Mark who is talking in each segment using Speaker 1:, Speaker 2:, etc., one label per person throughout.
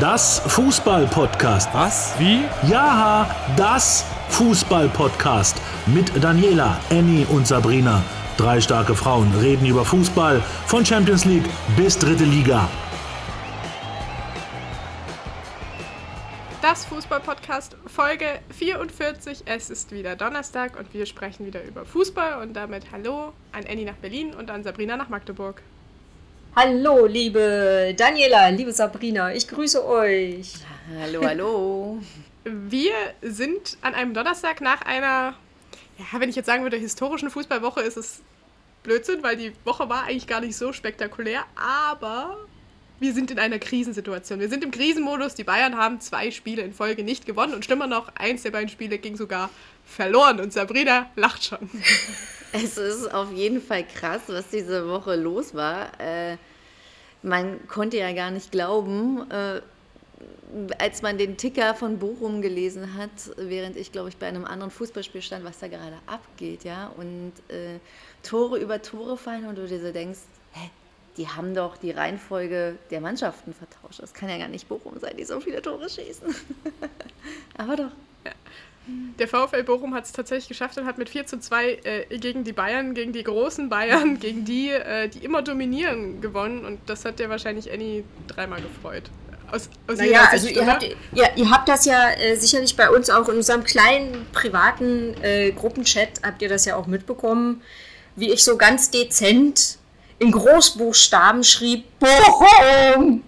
Speaker 1: Das Fußball-Podcast.
Speaker 2: Was? Wie?
Speaker 1: Ja, das Fußball-Podcast. Mit Daniela, Annie und Sabrina. Drei starke Frauen reden über Fußball von Champions League bis dritte Liga.
Speaker 3: Das Fußball-Podcast Folge 44. Es ist wieder Donnerstag und wir sprechen wieder über Fußball und damit Hallo an Annie nach Berlin und an Sabrina nach Magdeburg.
Speaker 4: Hallo, liebe Daniela, liebe Sabrina, ich grüße euch.
Speaker 5: Hallo, hallo.
Speaker 3: Wir sind an einem Donnerstag nach einer, ja, wenn ich jetzt sagen würde, historischen Fußballwoche, ist es Blödsinn, weil die Woche war eigentlich gar nicht so spektakulär, aber wir sind in einer Krisensituation. Wir sind im Krisenmodus. Die Bayern haben zwei Spiele in Folge nicht gewonnen und schlimmer noch, eins der beiden Spiele ging sogar verloren und Sabrina lacht schon.
Speaker 5: Es ist auf jeden Fall krass, was diese Woche los war. Äh, man konnte ja gar nicht glauben, äh, als man den Ticker von Bochum gelesen hat, während ich, glaube ich, bei einem anderen Fußballspiel stand, was da gerade abgeht, ja, und äh, Tore über Tore fallen und du dir so denkst, hä, die haben doch die Reihenfolge der Mannschaften vertauscht. Das kann ja gar nicht Bochum sein, die so viele Tore schießen. Aber doch.
Speaker 3: Der VfL Bochum hat es tatsächlich geschafft und hat mit 4 zu 2 äh, gegen die Bayern, gegen die großen Bayern, gegen die, äh, die immer dominieren, gewonnen. Und das hat dir wahrscheinlich Annie dreimal gefreut.
Speaker 4: Aus, aus naja, also ihr habt, ja, ihr habt das ja äh, sicherlich bei uns auch in unserem kleinen privaten äh, Gruppenchat, habt ihr das ja auch mitbekommen, wie ich so ganz dezent in Großbuchstaben schrieb, Bochum!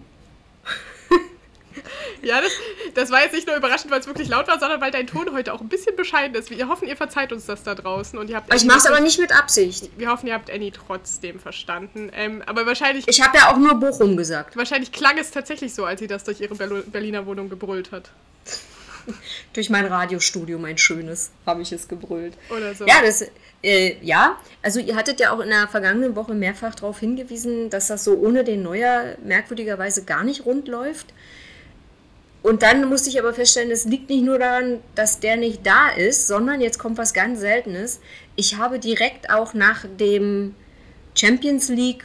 Speaker 3: Ja, das, das war jetzt nicht nur überraschend, weil es wirklich laut war, sondern weil dein Ton heute auch ein bisschen bescheiden ist. Wir hoffen, ihr verzeiht uns das da draußen. Und ihr habt
Speaker 4: ich mache es aber nicht mit Absicht.
Speaker 3: Wir hoffen, ihr habt Annie trotzdem verstanden. Ähm, aber wahrscheinlich...
Speaker 4: Ich habe ja auch nur Bochum gesagt.
Speaker 3: Wahrscheinlich klang es tatsächlich so, als sie das durch ihre Berliner Wohnung gebrüllt hat.
Speaker 4: durch mein Radiostudio, mein schönes, habe ich es gebrüllt.
Speaker 3: Oder so.
Speaker 4: Ja, das... Äh, ja, also ihr hattet ja auch in der vergangenen Woche mehrfach darauf hingewiesen, dass das so ohne den Neuer merkwürdigerweise gar nicht rund läuft. Und dann musste ich aber feststellen, es liegt nicht nur daran, dass der nicht da ist, sondern jetzt kommt was ganz Seltenes. Ich habe direkt auch nach dem Champions League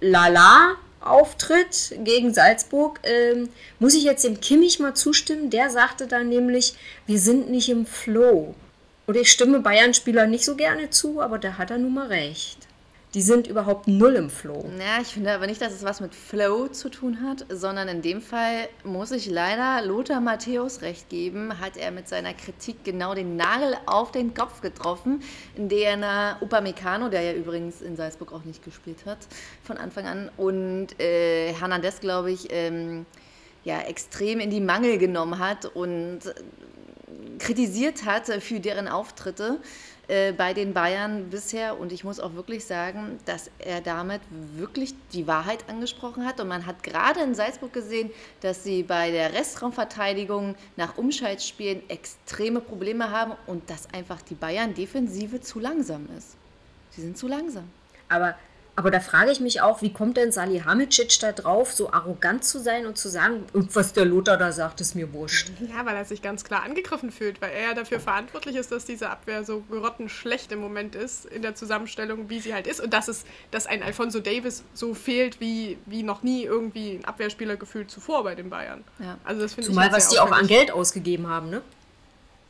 Speaker 4: Lala Auftritt gegen Salzburg, ähm, muss ich jetzt dem Kimmich mal zustimmen. Der sagte dann nämlich, wir sind nicht im Flow. Und ich stimme Bayern-Spieler nicht so gerne zu, aber da hat er nun mal recht die sind überhaupt null im Flow.
Speaker 5: Ja, ich finde aber nicht, dass es was mit Flow zu tun hat, sondern in dem Fall muss ich leider Lothar Matthäus recht geben, hat er mit seiner Kritik genau den Nagel auf den Kopf getroffen, in der er Upamecano, der ja übrigens in Salzburg auch nicht gespielt hat von Anfang an, und äh, Hernandez, glaube ich, ähm, ja, extrem in die Mangel genommen hat und kritisiert hat für deren Auftritte. Äh, bei den Bayern bisher. Und ich muss auch wirklich sagen, dass er damit wirklich die Wahrheit angesprochen hat. Und man hat gerade in Salzburg gesehen, dass sie bei der Restraumverteidigung nach Umschaltspielen extreme Probleme haben und dass einfach die Bayern-Defensive zu langsam ist. Sie sind zu langsam.
Speaker 4: Aber aber da frage ich mich auch, wie kommt denn Salihamidzic da drauf, so arrogant zu sein und zu sagen, was der Lothar da sagt, ist mir wurscht.
Speaker 3: Ja, weil er sich ganz klar angegriffen fühlt, weil er ja dafür verantwortlich ist, dass diese Abwehr so grottenschlecht im Moment ist in der Zusammenstellung, wie sie halt ist. Und dass es, dass ein Alfonso Davis so fehlt wie, wie noch nie irgendwie ein Abwehrspieler gefühlt zuvor bei den Bayern.
Speaker 4: Ja. Also das Zumal, ich halt was die auch an Geld ausgegeben haben, ne?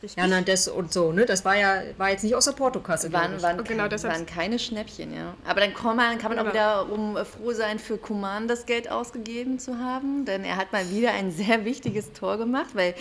Speaker 4: Richtig. Hernandez und so, ne? Das war ja war jetzt nicht aus der Portokasse.
Speaker 5: Waren, waren, genau, kein, waren keine Schnäppchen, ja. Aber dann kann man, kann man genau. auch wiederum froh sein, für Kuman das Geld ausgegeben zu haben, denn er hat mal wieder ein sehr wichtiges Tor gemacht, weil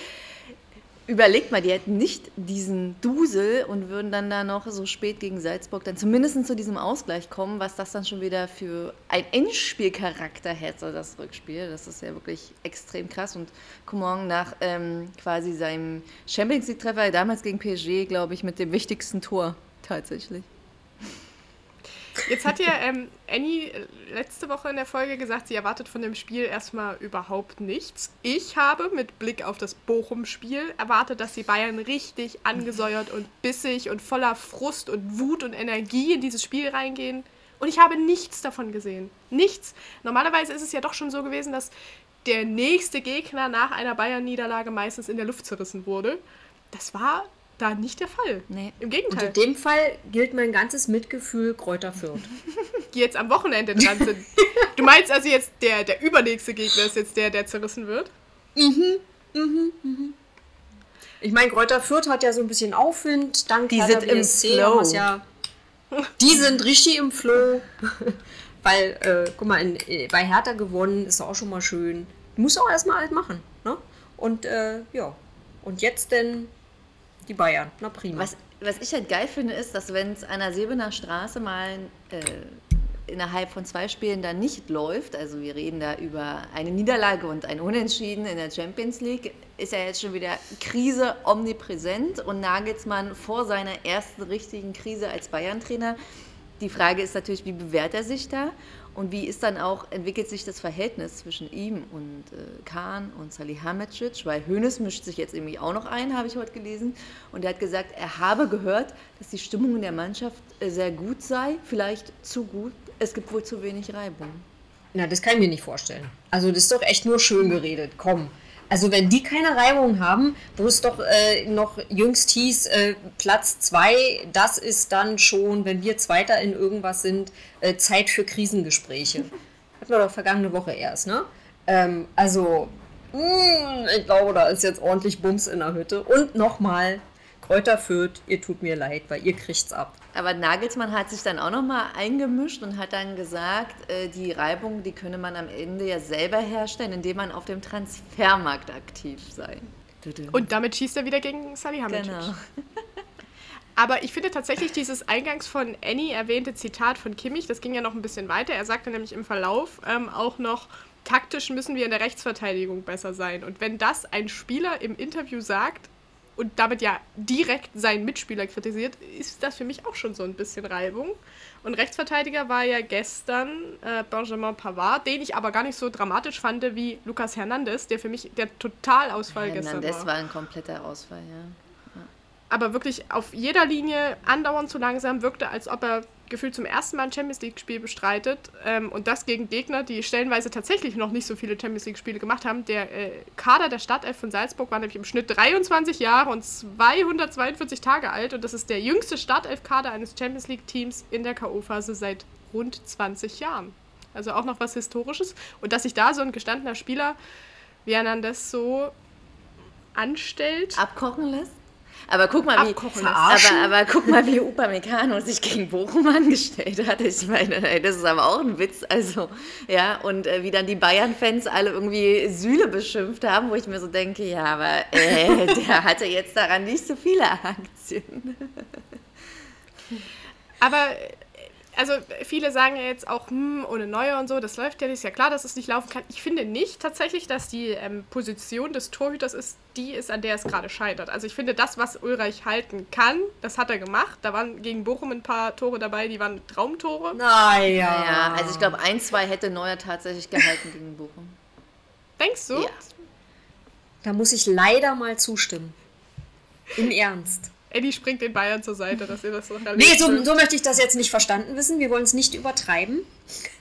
Speaker 5: überlegt mal, die hätten nicht diesen Dusel und würden dann da noch so spät gegen Salzburg dann zumindest zu diesem Ausgleich kommen, was das dann schon wieder für ein Endspielcharakter hätte, das Rückspiel. Das ist ja wirklich extrem krass. Und Coman nach ähm, quasi seinem Champions League-Treffer, damals gegen PSG, glaube ich, mit dem wichtigsten Tor tatsächlich.
Speaker 3: Jetzt hat ja ähm, Annie äh, letzte Woche in der Folge gesagt, sie erwartet von dem Spiel erstmal überhaupt nichts. Ich habe mit Blick auf das Bochum-Spiel erwartet, dass die Bayern richtig angesäuert und bissig und voller Frust und Wut und Energie in dieses Spiel reingehen. Und ich habe nichts davon gesehen. Nichts. Normalerweise ist es ja doch schon so gewesen, dass der nächste Gegner nach einer Bayern-Niederlage meistens in der Luft zerrissen wurde. Das war da nicht der Fall.
Speaker 5: Nee.
Speaker 3: Im
Speaker 4: Und
Speaker 3: Gegenteil,
Speaker 4: in dem Fall gilt mein ganzes Mitgefühl Kräuter Fürth.
Speaker 3: die jetzt am Wochenende dran sind. Du meinst also jetzt, der, der übernächste Gegner ist jetzt der, der zerrissen wird?
Speaker 4: Ich meine, Kräuter Fürth hat ja so ein bisschen Aufwind. Dank
Speaker 5: Die sind im
Speaker 4: BSC
Speaker 5: Flow.
Speaker 4: Ja, die sind richtig im Flow. Weil, äh, guck mal, in, äh, bei Hertha gewonnen ist auch schon mal schön. Muss auch erstmal alles machen. Ne? Und äh, ja, und jetzt denn die Bayern. Na prima.
Speaker 5: Was, was ich halt geil finde, ist, dass wenn es an der Sebener Straße mal äh, innerhalb von zwei Spielen dann nicht läuft, also wir reden da über eine Niederlage und ein Unentschieden in der Champions League, ist ja jetzt schon wieder Krise omnipräsent und Nagelsmann vor seiner ersten richtigen Krise als Bayern-Trainer. Die Frage ist natürlich, wie bewährt er sich da und wie ist dann auch, entwickelt sich das Verhältnis zwischen ihm und äh, Kahn und Salihamidzic, weil Hoeneß mischt sich jetzt irgendwie auch noch ein, habe ich heute gelesen. Und er hat gesagt, er habe gehört, dass die Stimmung in der Mannschaft äh, sehr gut sei, vielleicht zu gut. Es gibt wohl zu wenig Reibung.
Speaker 4: Na, das kann ich mir nicht vorstellen. Also, das ist doch echt nur schön geredet. Komm. Also, wenn die keine Reibung haben, wo es doch äh, noch jüngst hieß, äh, Platz 2, das ist dann schon, wenn wir Zweiter in irgendwas sind, äh, Zeit für Krisengespräche. Hatten wir doch vergangene Woche erst, ne? Ähm, also, mh, ich glaube, da ist jetzt ordentlich Bums in der Hütte. Und nochmal, Kräuter Fürth, ihr tut mir leid, weil ihr kriegt's ab.
Speaker 5: Aber Nagelsmann hat sich dann auch nochmal eingemischt und hat dann gesagt, äh, die Reibung, die könne man am Ende ja selber herstellen, indem man auf dem Transfermarkt aktiv sei.
Speaker 3: Und damit schießt er wieder gegen Salihamidzic.
Speaker 5: Genau.
Speaker 3: Aber ich finde tatsächlich dieses eingangs von Annie erwähnte Zitat von Kimmich, das ging ja noch ein bisschen weiter. Er sagte nämlich im Verlauf ähm, auch noch, taktisch müssen wir in der Rechtsverteidigung besser sein. Und wenn das ein Spieler im Interview sagt und damit ja direkt seinen Mitspieler kritisiert, ist das für mich auch schon so ein bisschen Reibung. Und Rechtsverteidiger war ja gestern äh, Benjamin Pavard, den ich aber gar nicht so dramatisch fand wie Lucas Hernandez, der für mich der Totalausfall gestern
Speaker 5: Hernandez
Speaker 3: war.
Speaker 5: war ein kompletter Ausfall, ja.
Speaker 3: aber wirklich auf jeder Linie andauernd zu langsam wirkte, als ob er gefühlt zum ersten Mal ein Champions League-Spiel bestreitet. Ähm, und das gegen Gegner, die stellenweise tatsächlich noch nicht so viele Champions League-Spiele gemacht haben. Der äh, Kader der Startelf von Salzburg war nämlich im Schnitt 23 Jahre und 242 Tage alt. Und das ist der jüngste Startelf-Kader eines Champions League-Teams in der K.O.-Phase seit rund 20 Jahren. Also auch noch was Historisches. Und dass sich da so ein gestandener Spieler wie Hernandez so anstellt.
Speaker 5: Abkochen lässt? Aber guck mal, wie,
Speaker 3: Abkochen
Speaker 5: aber, aber guck mal, wie Upamecano sich gegen Bochum angestellt hat. Ich meine, ey, das ist aber auch ein Witz. Also, ja, und äh, wie dann die Bayern-Fans alle irgendwie Süle beschimpft haben, wo ich mir so denke, ja, aber äh, der hatte jetzt daran nicht so viele Aktien.
Speaker 3: Aber äh, also viele sagen ja jetzt auch, hm, ohne Neuer und so, das läuft ja nicht. Ist ja klar, dass es nicht laufen kann. Ich finde nicht tatsächlich, dass die ähm, Position des Torhüters ist, die ist, an der es gerade scheitert. Also ich finde, das, was Ulreich halten kann, das hat er gemacht. Da waren gegen Bochum ein paar Tore dabei, die waren Traumtore.
Speaker 4: Naja.
Speaker 5: Naja, also ich glaube, ein, zwei hätte Neuer tatsächlich gehalten gegen Bochum.
Speaker 3: Denkst du?
Speaker 5: Ja.
Speaker 4: Da muss ich leider mal zustimmen. Im Ernst.
Speaker 3: Eddie springt den Bayern zur Seite, dass ihr das noch erlebt.
Speaker 4: Nee, so, so möchte ich das jetzt nicht verstanden wissen. Wir wollen es nicht übertreiben.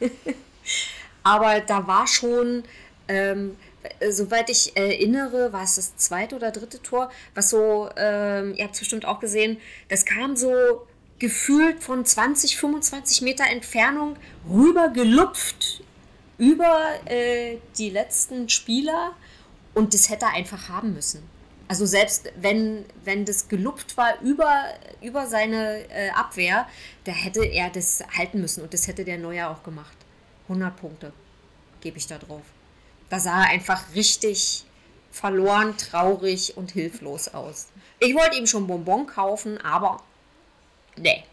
Speaker 4: Aber da war schon, ähm, äh, soweit ich erinnere, war es das zweite oder dritte Tor, was so, ähm, ihr habt es bestimmt auch gesehen, das kam so gefühlt von 20, 25 Meter Entfernung rüber gelupft über äh, die letzten Spieler und das hätte er einfach haben müssen. Also selbst wenn, wenn das gelupft war über, über seine äh, Abwehr, da hätte er das halten müssen und das hätte der Neuer auch gemacht. 100 Punkte gebe ich da drauf. Da sah er einfach richtig verloren, traurig und hilflos aus. Ich wollte ihm schon Bonbon kaufen, aber nee.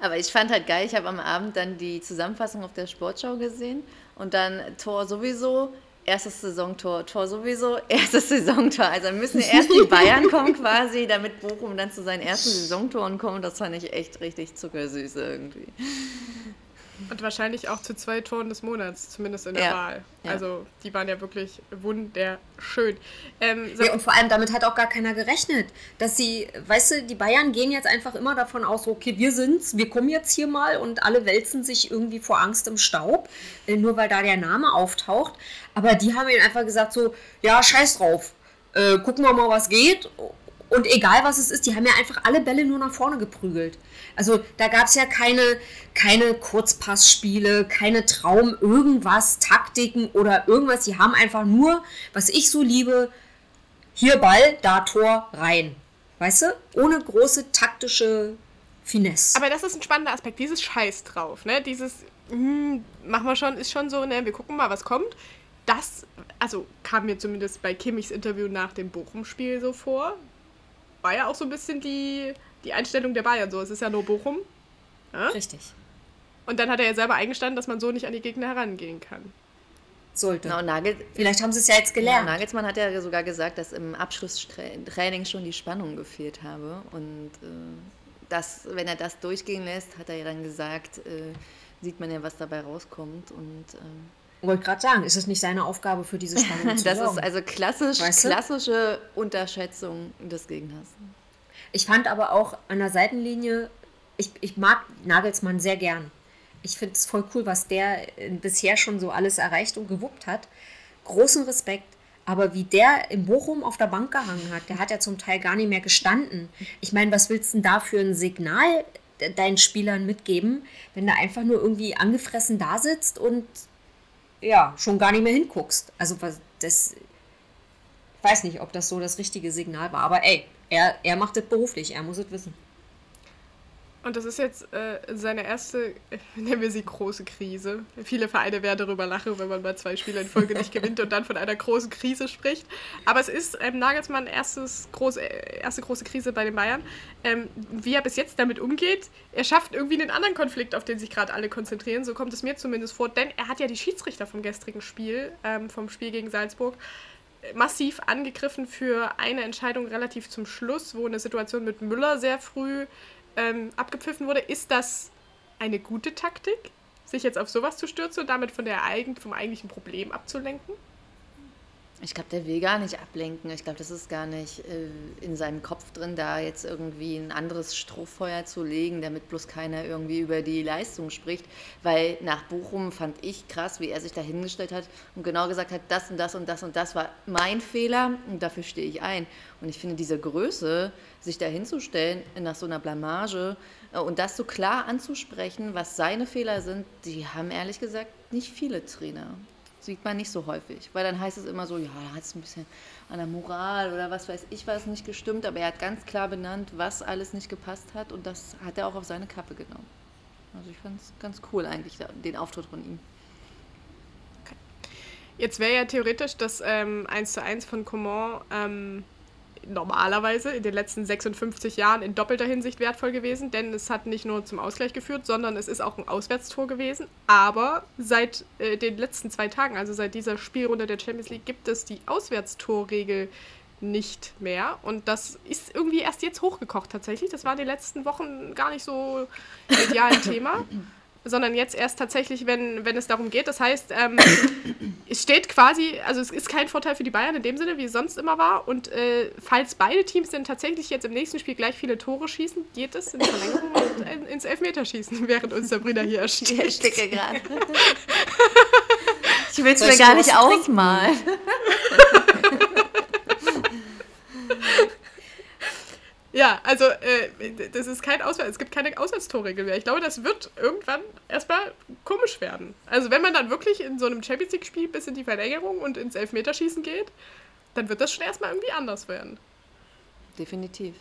Speaker 5: Aber ich fand halt geil, ich habe am Abend dann die Zusammenfassung auf der Sportschau gesehen und dann Tor sowieso, erstes Saisontor, Tor sowieso, erstes Saisontor. Also müssen erst die Bayern kommen quasi, damit Bochum dann zu seinen ersten Saisontoren kommt. Das fand ich echt richtig zuckersüß irgendwie.
Speaker 3: Und wahrscheinlich auch zu zwei Toren des Monats, zumindest in der
Speaker 5: Ja.
Speaker 3: Wahl.
Speaker 5: Ja.
Speaker 3: Also die waren ja wirklich wunderschön. Ähm, so,
Speaker 4: Ja, und vor allem damit hat auch gar keiner gerechnet, dass sie, weißt du, die Bayern gehen jetzt einfach immer davon aus, okay, wir sind's, wir kommen jetzt hier mal und alle wälzen sich irgendwie vor Angst im Staub, äh, nur weil da der Name auftaucht. Aber die haben ihnen einfach gesagt so, ja, scheiß drauf, äh, gucken wir mal, was geht Und egal was es ist, die haben ja einfach alle Bälle nur nach vorne geprügelt. Also da gab es ja keine, keine Kurzpassspiele, keine Traum, irgendwas, Taktiken oder irgendwas. Die haben einfach nur, was ich so liebe, hier Ball, da Tor, rein. Weißt du? Ohne große taktische Finesse.
Speaker 3: Aber das ist ein spannender Aspekt, dieses Scheiß drauf, ne? Dieses, hm, machen wir schon, ist schon so, ne? Wir gucken mal, was kommt. Das, also kam mir zumindest bei Kimmichs Interview nach dem Bochum-Spiel so vor. War ja auch so ein bisschen die, die Einstellung der Bayern so. Es ist ja nur Bochum.
Speaker 4: Ja? Richtig.
Speaker 3: Und dann hat er ja selber eingestanden, dass man so nicht an die Gegner herangehen kann.
Speaker 4: Sollte.
Speaker 5: Genau, Nagel
Speaker 4: Vielleicht haben sie es ja jetzt gelernt.
Speaker 5: Ja, Nagelsmann hat ja sogar gesagt, dass im Abschlusstraining schon die Spannung gefehlt habe. Und äh, das, wenn er das durchgehen lässt, hat er ja dann gesagt, äh, sieht man ja, was dabei rauskommt. Und ähm,
Speaker 4: wollte gerade sagen, ist es nicht seine Aufgabe für diese Spannung
Speaker 5: zu Das sorgen? ist also klassisch, weißt du? klassische Unterschätzung des Gegners.
Speaker 4: Ich fand aber auch an der Seitenlinie, ich, ich mag Nagelsmann sehr gern. Ich finde es voll cool, was der äh, bisher schon so alles erreicht und gewuppt hat. Großen Respekt. Aber wie der in Bochum auf der Bank gehangen hat, der hat ja zum Teil gar nicht mehr gestanden. Ich meine, was willst du denn da für ein Signal deinen Spielern mitgeben, wenn du einfach nur irgendwie angefressen da sitzt und ja, schon gar nicht mehr hinguckst. Also das ich weiß nicht, ob das so das richtige Signal war, aber ey, er, er macht das beruflich, er muss es wissen.
Speaker 3: Und das ist jetzt äh, seine erste, nennen wir sie große Krise. Viele Vereine werden darüber lachen, wenn man mal zwei Spiele in Folge nicht gewinnt und dann von einer großen Krise spricht. Aber es ist ähm, Nagelsmann erstes große, erste große Krise bei den Bayern. Ähm, wie er bis jetzt damit umgeht, er schafft irgendwie einen anderen Konflikt, auf den sich gerade alle konzentrieren. So kommt es mir zumindest vor. Denn er hat ja die Schiedsrichter vom gestrigen Spiel, ähm, vom Spiel gegen Salzburg, massiv angegriffen für eine Entscheidung relativ zum Schluss, wo eine Situation mit Müller sehr früh ähm, abgepfiffen wurde. Ist das eine gute Taktik, sich jetzt auf sowas zu stürzen und damit von der eigen, vom eigentlichen Problem abzulenken?
Speaker 5: Ich glaube, der will gar nicht ablenken. Ich glaube, das ist gar nicht äh, in seinem Kopf drin, da jetzt irgendwie ein anderes Strohfeuer zu legen, damit bloß keiner irgendwie über die Leistung spricht. Weil nach Bochum fand ich krass, wie er sich da hingestellt hat und genau gesagt hat, das und das und das und das war mein Fehler und dafür stehe ich ein. Und ich finde diese Größe, sich da hinzustellen nach so einer Blamage äh, und das so klar anzusprechen, was seine Fehler sind, die haben ehrlich gesagt nicht viele Trainer sieht man nicht so häufig, weil dann heißt es immer so, ja, da hat es ein bisschen an der Moral oder was weiß ich was nicht gestimmt, aber er hat ganz klar benannt, was alles nicht gepasst hat und das hat er auch auf seine Kappe genommen. Also ich fand es ganz cool eigentlich, den Auftritt von ihm.
Speaker 3: Okay. Jetzt wäre ja theoretisch das ähm, 1 zu 1 von Coman ähm, normalerweise in den letzten 56 Jahren in doppelter Hinsicht wertvoll gewesen, denn es hat nicht nur zum Ausgleich geführt, sondern es ist auch ein Auswärtstor gewesen. Aber seit äh, den letzten zwei Tagen, also seit dieser Spielrunde der Champions League, gibt es die Auswärtstorregel nicht mehr. Und das ist irgendwie erst jetzt hochgekocht tatsächlich. Das war in den letzten Wochen gar nicht so ideal ein Thema sondern jetzt erst tatsächlich, wenn, wenn es darum geht. Das heißt, ähm, es steht quasi, also es ist kein Vorteil für die Bayern in dem Sinne, wie es sonst immer war. Und äh, falls beide Teams dann tatsächlich jetzt im nächsten Spiel gleich viele Tore schießen, geht es in Verlängerung und ins Elfmeterschießen, während uns Sabrina hier ersteht. Ich ersticke gerade.
Speaker 5: Ich will es mir gar nicht ausmalen.
Speaker 3: Ja, also äh, das ist kein Auswärts, es gibt keine Auswärtstorregel mehr. Ich glaube, das wird irgendwann erstmal komisch werden. Also wenn man dann wirklich in so einem Champions League-Spiel bis in die Verlängerung und ins Elfmeterschießen geht, dann wird das schon erstmal irgendwie anders werden.
Speaker 5: Definitiv.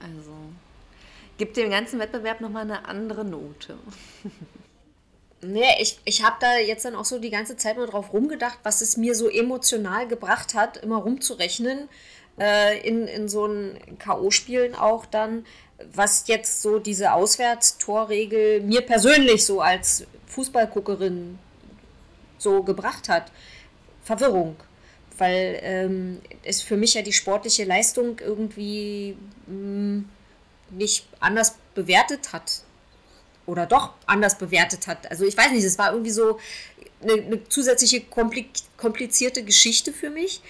Speaker 5: Also gibt dem ganzen Wettbewerb nochmal eine andere Note.
Speaker 4: Nee, ich, ich habe da jetzt dann auch so die ganze Zeit mal drauf rumgedacht, was es mir so emotional gebracht hat, immer rumzurechnen äh, in, in so einen K.O.-Spielen auch dann, was jetzt so diese Auswärtstorregel mir persönlich so als Fußballguckerin so gebracht hat. Verwirrung. Weil ähm, es für mich ja die sportliche Leistung irgendwie mh, hm, nicht anders bewertet hat. Oder doch anders bewertet hat. Also ich weiß nicht, es war irgendwie so eine, eine zusätzliche komplizierte Geschichte für mich.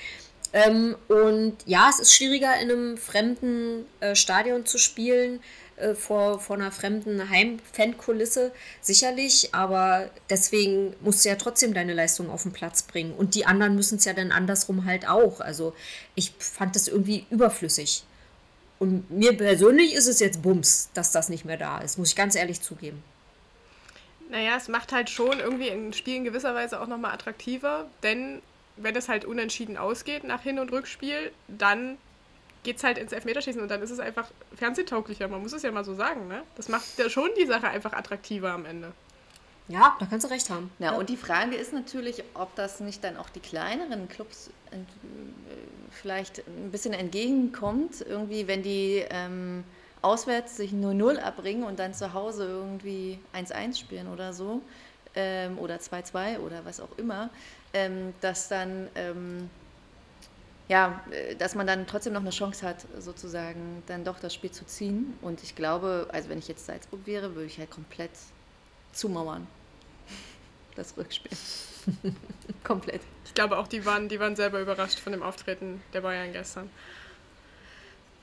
Speaker 4: Ähm, und ja, es ist schwieriger, in einem fremden äh, Stadion zu spielen, äh, vor, vor einer fremden Heimfankulisse, sicherlich, aber deswegen musst du ja trotzdem deine Leistung auf den Platz bringen. Und die anderen müssen es ja dann andersrum halt auch. Also ich fand das irgendwie überflüssig. Und mir persönlich ist es jetzt Bums, dass das nicht mehr da ist, muss ich ganz ehrlich zugeben.
Speaker 3: Naja, es macht halt schon irgendwie ein Spiel in gewisser Weise auch nochmal attraktiver, denn wenn es halt unentschieden ausgeht nach Hin- und Rückspiel, dann geht es halt ins Elfmeterschießen und dann ist es einfach fernsehtauglicher. Man muss es ja mal so sagen, ne? Das macht ja schon die Sache einfach attraktiver am Ende.
Speaker 4: Ja, da kannst du recht haben.
Speaker 5: Ja, und die Frage ist natürlich, ob das nicht dann auch die kleineren Clubs äh, vielleicht ein bisschen entgegenkommt, irgendwie, wenn die ähm, auswärts sich 0-0 abbringen und dann zu Hause irgendwie 1-1 spielen oder so, ähm, oder 2-2 oder was auch immer, ähm, dass dann, ähm, ja, äh, dass man dann trotzdem noch eine Chance hat, sozusagen dann doch das Spiel zu ziehen. Und ich glaube, also wenn ich jetzt Salzburg wäre, würde ich halt komplett zumauern. Das Rückspiel. komplett.
Speaker 3: Ich glaube auch, die waren, die waren selber überrascht von dem Auftreten der Bayern gestern.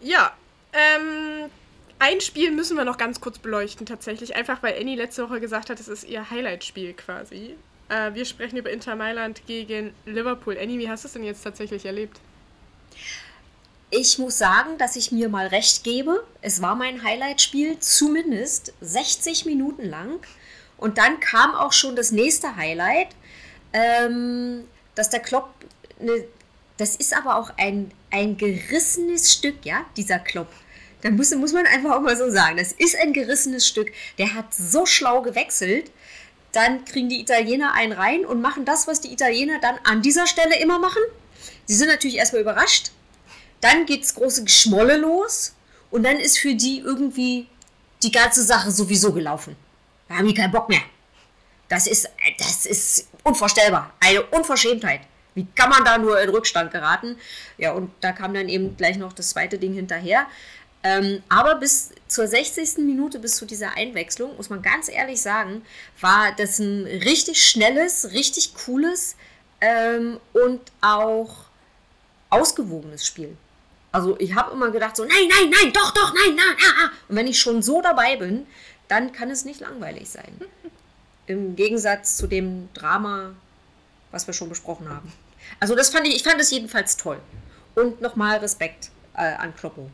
Speaker 3: Ja, ähm, ein Spiel müssen wir noch ganz kurz beleuchten, tatsächlich. Einfach weil Annie letzte Woche gesagt hat, es ist ihr Highlight-Spiel quasi. Äh, wir sprechen über Inter Mailand gegen Liverpool. Annie, wie hast du es denn jetzt tatsächlich erlebt?
Speaker 4: Ich muss sagen, dass ich mir mal recht gebe. Es war mein Highlight-Spiel, zumindest 60 Minuten lang. Und dann kam auch schon das nächste Highlight, ähm, dass der Klopp, ne, das ist aber auch ein, ein gerissenes Stück, ja, dieser Klopp. Da muss, muss man einfach auch mal so sagen, das ist ein gerissenes Stück. Der hat so schlau gewechselt. Dann kriegen die Italiener einen rein und machen das, was die Italiener dann an dieser Stelle immer machen. Sie sind natürlich erstmal überrascht. Dann geht's große Geschmolle los und dann ist für die irgendwie die ganze Sache sowieso gelaufen. Da haben die keinen Bock mehr. Das ist, das ist unvorstellbar. Eine Unverschämtheit. Wie kann man da nur in Rückstand geraten? Ja, und da kam dann eben gleich noch das zweite Ding hinterher. Ähm, aber bis zur 60. Minute, bis zu dieser Einwechslung, muss man ganz ehrlich sagen, war das ein richtig schnelles, richtig cooles ähm, und auch ausgewogenes Spiel. Also ich habe immer gedacht so, nein, nein, nein, doch, doch, nein, nein, ah, ah. Und wenn ich schon so dabei bin, dann kann es nicht langweilig sein. Im Gegensatz zu dem Drama, was wir schon besprochen haben. Also das fand ich, ich fand es jedenfalls toll. Und nochmal Respekt äh, an Kloppo.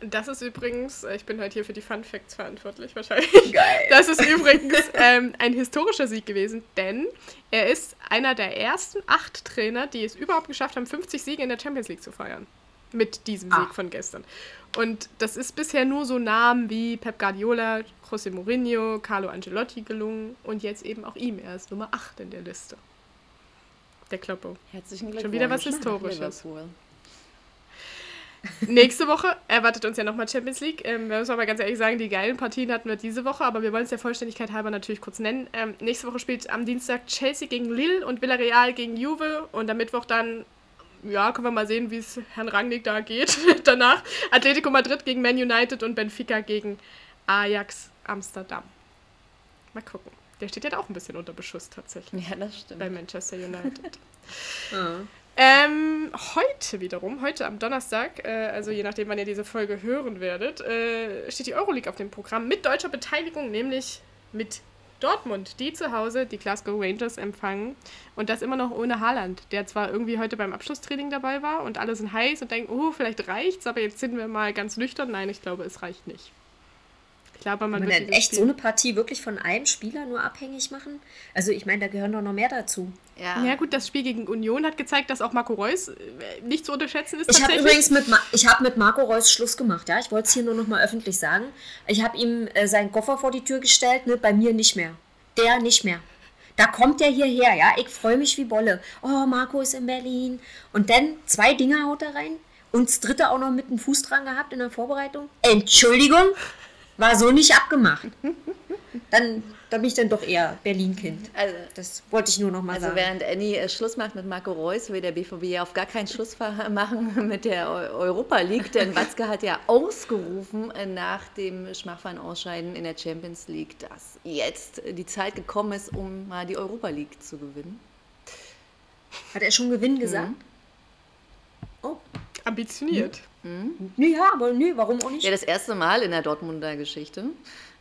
Speaker 3: Das ist übrigens, äh, ich bin heute hier für die Fun Facts verantwortlich wahrscheinlich.
Speaker 4: Geil.
Speaker 3: Das ist übrigens ähm, ein historischer Sieg gewesen, denn er ist einer der ersten acht Trainer, die es überhaupt geschafft haben, 50 Siege in der Champions League zu feiern. Mit diesem
Speaker 4: Ah.
Speaker 3: Sieg von gestern. Und das ist bisher nur so Namen wie Pep Guardiola, José Mourinho, Carlo Ancelotti gelungen und jetzt eben auch ihm. Er ist Nummer 8 in der Liste. Der Kloppo.
Speaker 5: Herzlichen Glückwunsch.
Speaker 3: Schon wieder was Historisches.
Speaker 5: Liverpool.
Speaker 3: Nächste Woche erwartet uns ja nochmal Champions League. Ähm, wir müssen aber ganz ehrlich sagen, die geilen Partien hatten wir diese Woche, aber wir wollen es der Vollständigkeit halber natürlich kurz nennen. Ähm, nächste Woche spielt am Dienstag Chelsea gegen Lille und Villarreal gegen Juve und am Mittwoch dann, ja, können wir mal sehen, wie es Herrn Rangnick da geht. Danach Atletico Madrid gegen Man United und Benfica gegen Ajax Amsterdam. Mal gucken. Der steht ja auch ein bisschen unter Beschuss tatsächlich
Speaker 5: Ja, das stimmt.
Speaker 3: bei Manchester United.
Speaker 4: Ah.
Speaker 3: Ähm, heute wiederum, heute am Donnerstag, äh, also je nachdem, wann ihr diese Folge hören werdet, äh, steht die Euroleague auf dem Programm mit deutscher Beteiligung, nämlich mit Dortmund, die zu Hause die Glasgow Rangers empfangen. Und das immer noch ohne Haaland, der zwar irgendwie heute beim Abschlusstraining dabei war und alle sind heiß und denken, oh, vielleicht reicht's, aber jetzt sind wir mal ganz nüchtern. Nein, ich glaube, es reicht nicht. Ich glaube, man
Speaker 4: Kann man
Speaker 3: wird
Speaker 4: echt so eine Partie wirklich von einem Spieler nur abhängig machen? Also ich meine, da gehören doch noch mehr dazu.
Speaker 5: Ja.
Speaker 3: Ja gut, das Spiel gegen Union hat gezeigt, dass auch Marco Reus äh, nicht zu unterschätzen ist
Speaker 4: Ich habe übrigens mit, Ma ich hab mit Marco Reus Schluss gemacht, ja. Ich wollte es hier nur noch mal öffentlich sagen. Ich habe ihm äh, seinen Koffer vor die Tür gestellt, ne, bei mir nicht mehr. Der nicht mehr. Da kommt der hierher, ja. Ich freue mich wie Bolle. Oh, Marco ist in Berlin. Und dann zwei Dinger haut er rein. Und das dritte auch noch mit dem Fuß dran gehabt in der Vorbereitung. Entschuldigung, war so nicht abgemacht. Dann, da bin ich dann doch eher Berlin-Kind.
Speaker 5: Also,
Speaker 4: Das wollte ich nur noch mal
Speaker 5: also
Speaker 4: sagen.
Speaker 5: während Annie äh, Schluss macht mit Marco Reus, will der BVB ja auf gar keinen Schluss machen mit der Eu- Europa League, denn Watzke hat ja ausgerufen nach dem Schmachwein-Ausscheiden in der Champions League, dass jetzt die Zeit gekommen ist, um mal die Europa League zu gewinnen.
Speaker 4: Hat er schon Gewinn gesagt? Oh.
Speaker 3: Ambitioniert.
Speaker 4: Nee, ja, aber nee, warum auch nicht?
Speaker 5: Ja, das erste Mal in der Dortmunder Geschichte,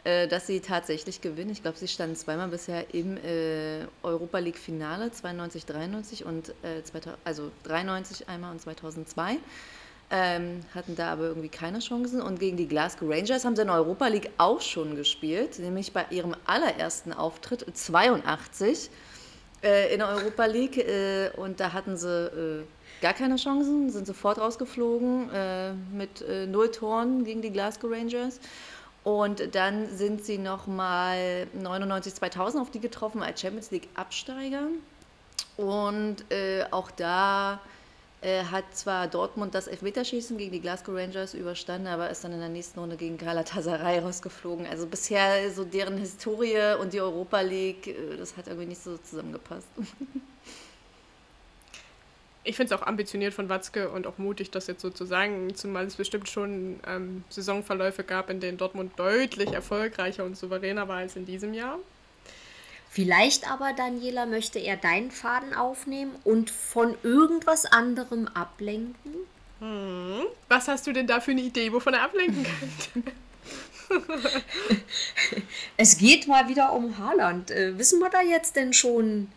Speaker 5: äh, dass sie tatsächlich gewinnen. Ich glaube, sie standen zweimal bisher im äh, Europa League Finale, 92, 93 und äh, 2000, also 93 einmal und 2002. Ähm, hatten da aber irgendwie keine Chancen. Und gegen die Glasgow Rangers haben sie in der Europa League auch schon gespielt, nämlich bei ihrem allerersten Auftritt 82 äh, in der Europa League. Äh, und da hatten sie äh, gar keine Chancen, sind sofort rausgeflogen äh, mit äh, null Toren gegen die Glasgow Rangers. Und dann sind sie nochmal 99, 2000 auf die getroffen als Champions League Absteiger. Und äh, auch da äh, hat zwar Dortmund das Elfmeterschießen gegen die Glasgow Rangers überstanden, aber ist dann in der nächsten Runde gegen Galatasaray rausgeflogen. Also bisher so deren Historie und die Europa League, äh, das hat irgendwie nicht so zusammengepasst.
Speaker 3: Ich finde es auch ambitioniert von Watzke und auch mutig, das jetzt so zu sagen, zumal es bestimmt schon ähm, Saisonverläufe gab, in denen Dortmund deutlich erfolgreicher und souveräner war als in diesem Jahr.
Speaker 4: Vielleicht aber, Daniela, möchte er deinen Faden aufnehmen und von irgendwas anderem ablenken?
Speaker 3: Hm. Was hast du denn da für eine Idee, wovon er ablenken
Speaker 4: könnte? es geht mal wieder um Haaland. Äh, wissen wir da jetzt denn schon,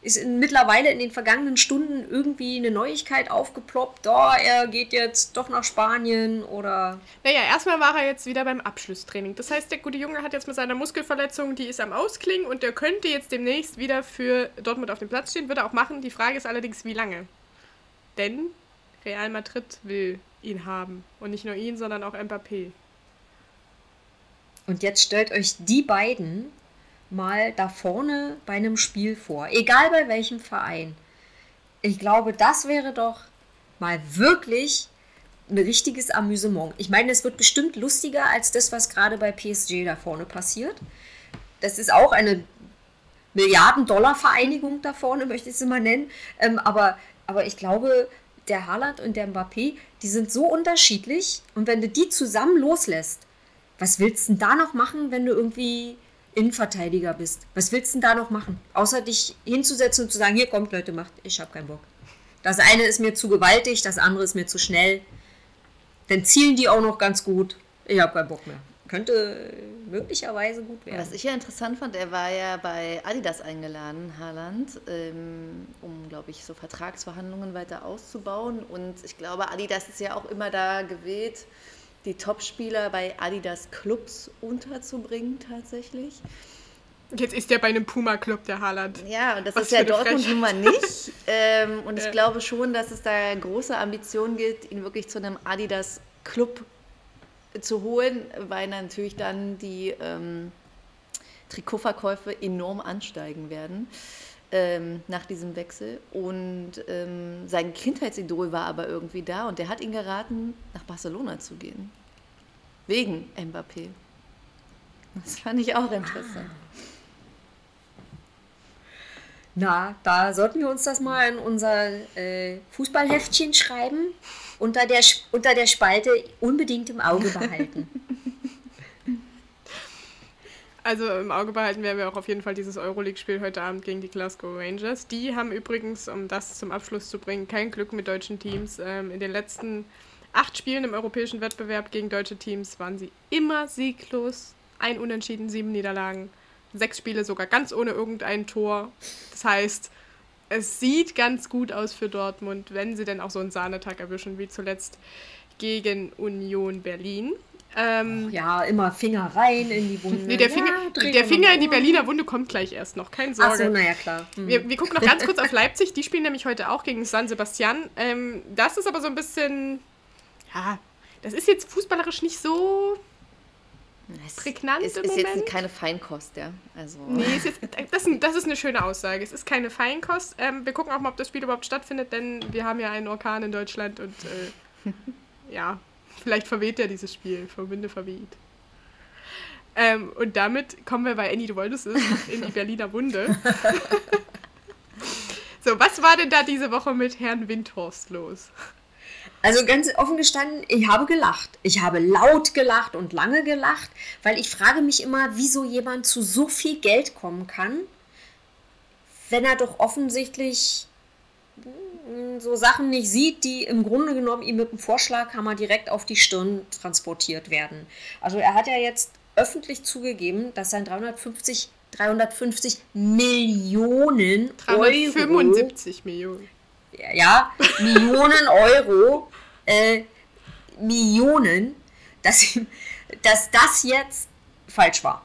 Speaker 4: ist in, mittlerweile in den vergangenen Stunden irgendwie eine Neuigkeit aufgeploppt, oh, er geht jetzt doch nach Spanien oder.
Speaker 3: Naja, erstmal war er jetzt wieder beim Abschlusstraining. Das heißt, der gute Junge hat jetzt mit seiner Muskelverletzung, die ist am Ausklingen und der könnte jetzt demnächst wieder für Dortmund auf dem Platz stehen, würde er auch machen. Die Frage ist allerdings, wie lange. Denn Real Madrid will ihn haben. Und nicht nur ihn, sondern auch Mbappé.
Speaker 4: Und jetzt stellt euch die beiden mal da vorne bei einem Spiel vor, egal bei welchem Verein. Ich glaube, das wäre doch mal wirklich ein richtiges Amüsement. Ich meine, es wird bestimmt lustiger als das, was gerade bei PSG da vorne passiert. Das ist auch eine Milliarden-Dollar-Vereinigung da vorne, möchte ich es mal nennen. Ähm, aber, aber ich glaube, der Haaland und der Mbappé, die sind so unterschiedlich. Und wenn du die zusammen loslässt, was willst du denn da noch machen, wenn du irgendwie Innenverteidiger bist. Was willst du denn da noch machen? Außer dich hinzusetzen und zu sagen, hier kommt Leute, macht, ich habe keinen Bock. Das eine ist mir zu gewaltig, das andere ist mir zu schnell. Dann zielen die auch noch ganz gut. Ich habe keinen Bock mehr. Könnte möglicherweise gut werden.
Speaker 5: Was ich ja interessant fand, er war ja bei Adidas eingeladen, Haaland, ähm, um, glaube ich, so Vertragsverhandlungen weiter auszubauen. Und ich glaube, Adidas ist ja auch immer da gewählt, die Topspieler bei Adidas Clubs unterzubringen tatsächlich.
Speaker 3: Jetzt ist der bei einem Puma-Club, der Haaland.
Speaker 5: Ja, und das Was ist ja Dortmund nun mal nicht. ähm, und ja. ich glaube schon, dass es da große Ambitionen gibt, ihn wirklich zu einem Adidas-Club zu holen, weil natürlich dann die ähm, Trikotverkäufe enorm ansteigen werden ähm, nach diesem Wechsel. Und ähm, sein Kindheitsidol war aber irgendwie da und der hat ihn geraten, nach Barcelona zu gehen. Wegen Mbappé. Das fand ich auch interessant.
Speaker 4: Na, da sollten wir uns das mal in unser äh, Fußballheftchen schreiben. Unter der, unter der Spalte unbedingt im Auge behalten.
Speaker 3: Also im Auge behalten werden wir auch auf jeden Fall dieses Euroleague-Spiel heute Abend gegen die Glasgow Rangers. Die haben übrigens, um das zum Abschluss zu bringen, kein Glück mit deutschen Teams. Ähm, in den letzten acht Spielen im europäischen Wettbewerb gegen deutsche Teams waren sie immer sieglos. Ein Unentschieden, sieben Niederlagen. Sechs Spiele sogar ganz ohne irgendein Tor. Das heißt, es sieht ganz gut aus für Dortmund, wenn sie denn auch so einen Sahnetag erwischen, wie zuletzt gegen Union Berlin.
Speaker 4: Ähm, ja, immer Finger rein in die Wunde.
Speaker 3: Nee, der Finger, ja, der Finger in die Berliner Wunde kommt gleich erst noch, keine Sorge. Ach so,
Speaker 4: naja, klar.
Speaker 3: Mhm. Wir, wir, gucken noch ganz kurz auf Leipzig. Die spielen nämlich heute auch gegen San Sebastian. Ähm, das ist aber so ein bisschen, ja, das ist jetzt fußballerisch nicht so es prägnant
Speaker 5: ist,
Speaker 3: im
Speaker 5: ist
Speaker 3: Moment.
Speaker 5: jetzt keine Feinkost, ja. Also.
Speaker 3: Nee, ist jetzt, das, ist, das ist eine schöne Aussage. Es ist keine Feinkost. Ähm, wir gucken auch mal, ob das Spiel überhaupt stattfindet, denn wir haben ja einen Orkan in Deutschland und äh, ja, Vielleicht verweht er dieses Spiel, vom Winde verweht. Ähm, und damit kommen wir bei Annie, du wolltest es, in die Berliner Wunde. so, was war denn da diese Woche mit Herrn Windhorst los?
Speaker 4: Also ganz offen gestanden, ich habe gelacht. Ich habe laut gelacht und lange gelacht, weil ich frage mich immer, wieso jemand zu so viel Geld kommen kann, wenn er doch offensichtlich so Sachen nicht sieht, die im Grunde genommen ihm mit dem Vorschlaghammer direkt auf die Stirn transportiert werden. Also er hat ja jetzt öffentlich zugegeben, dass sein 350, 350 Millionen
Speaker 3: 375 Euro, Millionen.
Speaker 4: Ja, Millionen Euro äh, Millionen, dass, dass das jetzt falsch war.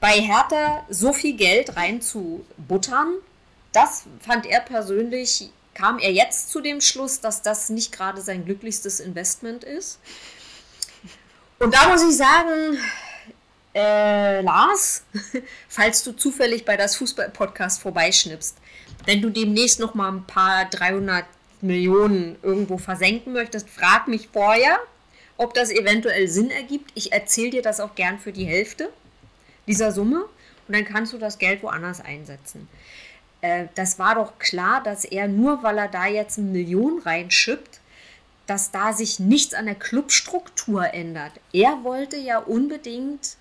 Speaker 4: Bei Hertha so viel Geld rein zu buttern, das fand er persönlich, kam er jetzt zu dem Schluss, dass das nicht gerade sein glücklichstes Investment ist. Und da muss ich sagen, äh, Lars, falls du zufällig bei das Fußball-Podcast vorbeischnippst, wenn du demnächst noch mal ein paar 300 Millionen irgendwo versenken möchtest, frag mich vorher, ob das eventuell Sinn ergibt. Ich erzähle dir das auch gern für die Hälfte dieser Summe und dann kannst du das Geld woanders einsetzen. Äh, das war doch klar, dass er nur, weil er da jetzt eine Million reinschippt, dass da sich nichts an der Clubstruktur ändert. Er wollte ja unbedingt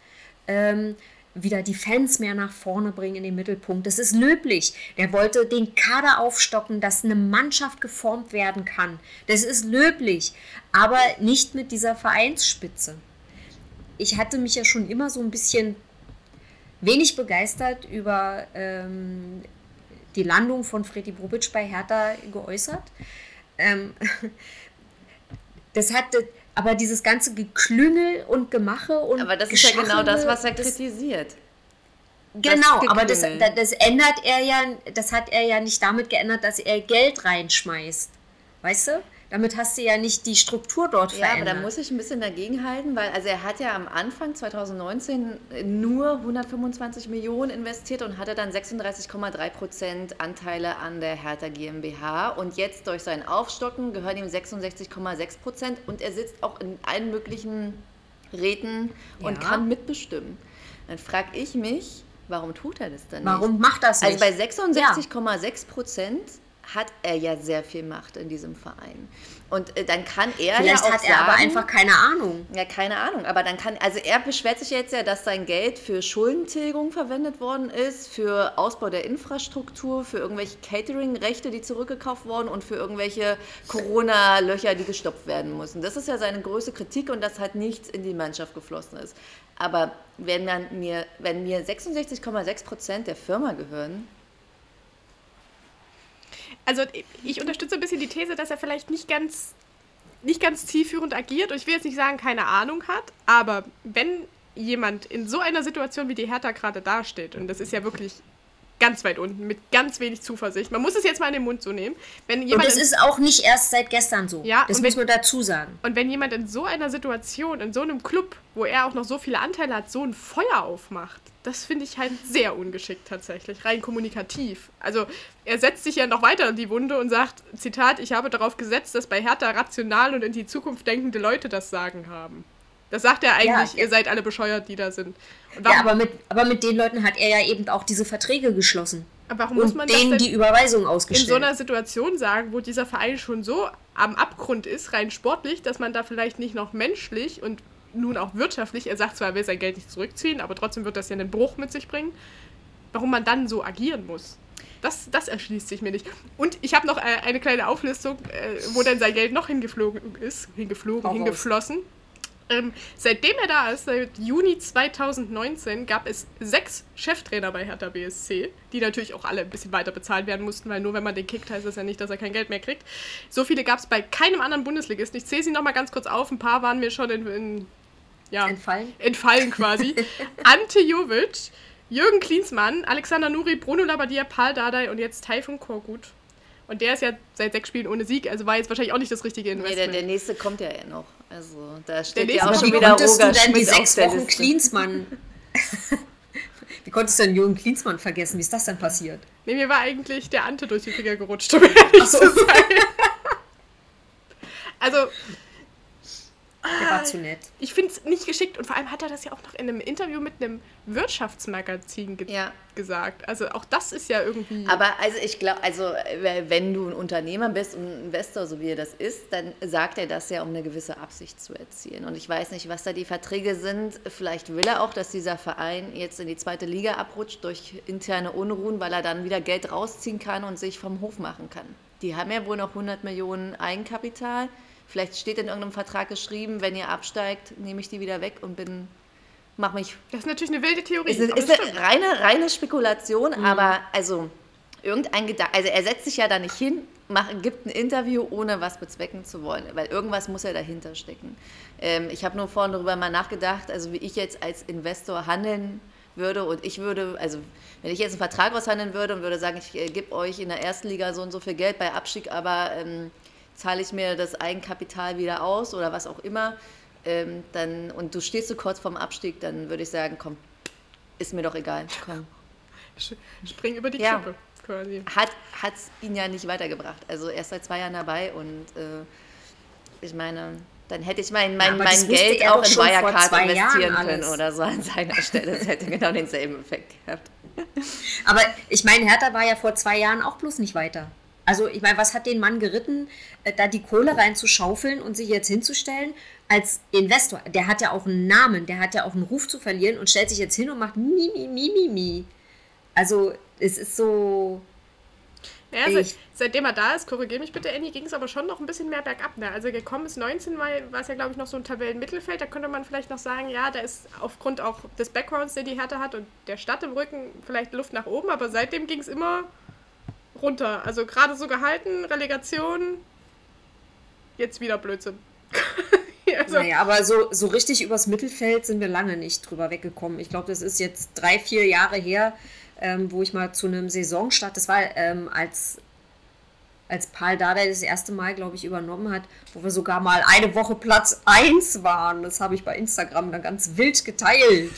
Speaker 4: ähm, wieder die Fans mehr nach vorne bringen in den Mittelpunkt. Das ist löblich. Der wollte den Kader aufstocken, dass eine Mannschaft geformt werden kann. Das ist löblich, aber nicht mit dieser Vereinsspitze. Ich hatte mich ja schon immer so ein bisschen wenig begeistert über ähm, die Landung von Freddy Bobic bei Hertha geäußert. Ähm, das hatte, aber dieses ganze Geklüngel und Gemache und.
Speaker 5: Aber das ist ja genau das, was er kritisiert.
Speaker 4: Genau, das aber das, das ändert er ja, das hat er ja nicht damit geändert, dass er Geld reinschmeißt. Weißt du? Damit hast du ja nicht die Struktur dort
Speaker 5: ja,
Speaker 4: verändert.
Speaker 5: Ja, aber da muss ich ein bisschen dagegenhalten, weil also er hat ja am Anfang 2019 nur 125 Millionen investiert und hatte dann 36,3 Prozent Anteile an der Hertha GmbH und jetzt durch sein Aufstocken gehören ihm 66,6 Prozent und er sitzt auch in allen möglichen Räten und ja. kann mitbestimmen. Dann frage ich mich, warum tut er das dann
Speaker 4: nicht? Warum macht das
Speaker 5: also nicht? Also bei 66,6 Prozent hat er ja sehr viel Macht in diesem Verein. Und äh, dann kann er
Speaker 4: Vielleicht
Speaker 5: ja auch
Speaker 4: hat er
Speaker 5: sagen,
Speaker 4: aber einfach keine Ahnung.
Speaker 5: Ja, keine Ahnung. Aber dann kann, also er beschwert sich jetzt ja, dass sein Geld für Schuldentilgung verwendet worden ist, für Ausbau der Infrastruktur, für irgendwelche Catering-Rechte, die zurückgekauft wurden und für irgendwelche Corona-Löcher, die gestopft werden müssen. Das ist ja seine größte Kritik und dass halt nichts in die Mannschaft geflossen ist. Aber wenn, man mir, wenn mir 66,6 Prozent der Firma gehören,
Speaker 3: also ich unterstütze ein bisschen die These, dass er vielleicht nicht ganz, nicht ganz zielführend agiert. Und ich will jetzt nicht sagen, keine Ahnung hat, aber wenn jemand in so einer Situation wie die Hertha gerade dasteht, und das ist ja wirklich ganz weit unten, mit ganz wenig Zuversicht. Man muss es jetzt mal in den Mund so nehmen. Wenn jemand
Speaker 4: und es ist auch nicht erst seit gestern so. Ja, das muss man dazu sagen.
Speaker 3: Und wenn jemand in so einer Situation, in so einem Club, wo er auch noch so viele Anteile hat, so ein Feuer aufmacht, das finde ich halt sehr ungeschickt tatsächlich, rein kommunikativ. Also er setzt sich ja noch weiter in die Wunde und sagt, Zitat, ich habe darauf gesetzt, dass bei Hertha rational und in die Zukunft denkende Leute das Sagen haben. Das sagt er eigentlich, ja, ihr seid alle bescheuert, die da sind.
Speaker 4: Ja, aber mit, aber mit den Leuten hat er ja eben auch diese Verträge geschlossen. Aber warum und muss man denen die Überweisung ausgestellt?
Speaker 3: In so einer Situation sagen, wo dieser Verein schon so am Abgrund ist, rein sportlich, dass man da vielleicht nicht noch menschlich und nun auch wirtschaftlich, er sagt zwar, er will sein Geld nicht zurückziehen, aber trotzdem wird das ja einen Bruch mit sich bringen, warum man dann so agieren muss. Das, das erschließt sich mir nicht. Und ich habe noch äh, eine kleine Auflistung, äh, wo dann sein Geld noch hingeflogen ist, hingeflogen, Auch hingeflossen. Ähm, seitdem er da ist, seit Juni 2019, gab es sechs Cheftrainer bei Hertha BSC, die natürlich auch alle ein bisschen weiter bezahlt werden mussten, weil nur wenn man den kickt, heißt das ja nicht, dass er kein Geld mehr kriegt. So viele gab es bei keinem anderen Bundesligisten. Ich zähle sie nochmal ganz kurz auf. Ein paar waren mir schon in, in ja,
Speaker 4: entfallen.
Speaker 3: Entfallen quasi. Ante Jovic, Jürgen Klinsmann, Alexander Nuri, Bruno Labbadia, Paul Dardai und jetzt Taifun Korgut. Und der ist ja seit sechs Spielen ohne Sieg, also war jetzt wahrscheinlich auch nicht das richtige Investment.
Speaker 5: Nee, der, der nächste kommt ja noch. Also da steht ja auch schon wieder Roger du denn
Speaker 4: die sechs Wochen Klinsmann? Wie konntest du denn Jürgen Klinsmann vergessen? Wie ist das denn passiert?
Speaker 3: Nee, mir war eigentlich der Ante durch die Finger gerutscht, um ehrlich so. zu sein. also,
Speaker 4: der war zu nett.
Speaker 3: Ich finde es nicht geschickt und vor allem hat er das ja auch noch in einem Interview mit einem Wirtschaftsmagazin ge ja. gesagt. Also auch das ist ja irgendwie.
Speaker 5: Aber also ich glaube, also wenn du ein Unternehmer bist und ein Investor, so wie er das ist, dann sagt er das ja, um eine gewisse Absicht zu erzielen. Und ich weiß nicht, was da die Verträge sind. Vielleicht will er auch, dass dieser Verein jetzt in die zweite Liga abrutscht durch interne Unruhen, weil er dann wieder Geld rausziehen kann und sich vom Hof machen kann. Die haben ja wohl noch 100 Millionen Eigenkapital. Vielleicht steht in irgendeinem Vertrag geschrieben, wenn ihr absteigt, nehme ich die wieder weg und bin, mach mich.
Speaker 3: Das ist natürlich eine wilde Theorie.
Speaker 5: Ist, ist eine reine, reine Spekulation, mhm. aber also irgendein Gedanke, also er setzt sich ja da nicht hin, macht, gibt ein Interview, ohne was bezwecken zu wollen, weil irgendwas muss ja dahinter stecken. Ähm, ich habe nur vorhin darüber mal nachgedacht, also wie ich jetzt als Investor handeln würde und ich würde, also wenn ich jetzt einen Vertrag aushandeln würde und würde sagen, ich äh, gebe euch in der ersten Liga so und so viel Geld bei Abstieg, aber ähm, zahle ich mir das Eigenkapital wieder aus oder was auch immer, ähm, dann, und du stehst so kurz vorm Abstieg, dann würde ich sagen, komm, ist mir doch egal, komm.
Speaker 3: Spring über die
Speaker 5: Ja.
Speaker 3: Klippe quasi.
Speaker 5: Hat es ihn ja nicht weitergebracht. Also er ist seit zwei Jahren dabei und äh, ich meine, dann hätte ich mein, mein,
Speaker 4: das
Speaker 5: mein Geld auch in Wirecard investieren können oder so an seiner Stelle. Das hätte genau denselben Effekt gehabt.
Speaker 4: Aber ich meine, Hertha war ja vor zwei Jahren auch bloß nicht weiter. Also ich meine, was hat den Mann geritten, äh, da die Kohle reinzuschaufeln und sich jetzt hinzustellen als Investor? Der hat ja auch einen Namen, der hat ja auch einen Ruf zu verlieren und stellt sich jetzt hin und macht mi, mi, mi, mi, mi. Also es ist so...
Speaker 3: Ja, seit, seitdem er da ist, korrigiere mich bitte, Andy, ging es aber schon noch ein bisschen mehr bergab. Ne? Also gekommen ist 19, war, war es ja, glaube ich, noch so ein Tabellenmittelfeld. Da könnte man vielleicht noch sagen, ja, da ist aufgrund auch des Backgrounds, den die Hertha hat und der Stadt im Rücken vielleicht Luft nach oben, aber seitdem ging es immer runter. Also gerade so gehalten, Relegation, jetzt wieder Blödsinn. also,
Speaker 4: Naja, aber so, so richtig übers Mittelfeld sind wir lange nicht drüber weggekommen. Ich glaube, das ist jetzt drei, vier Jahre her, ähm, wo ich mal zu einem Saisonstart, das war ähm, als, als Paul Dardai das erste Mal, glaube ich, übernommen hat, wo wir sogar mal eine Woche Platz 1 waren. Das habe ich bei Instagram dann ganz wild geteilt.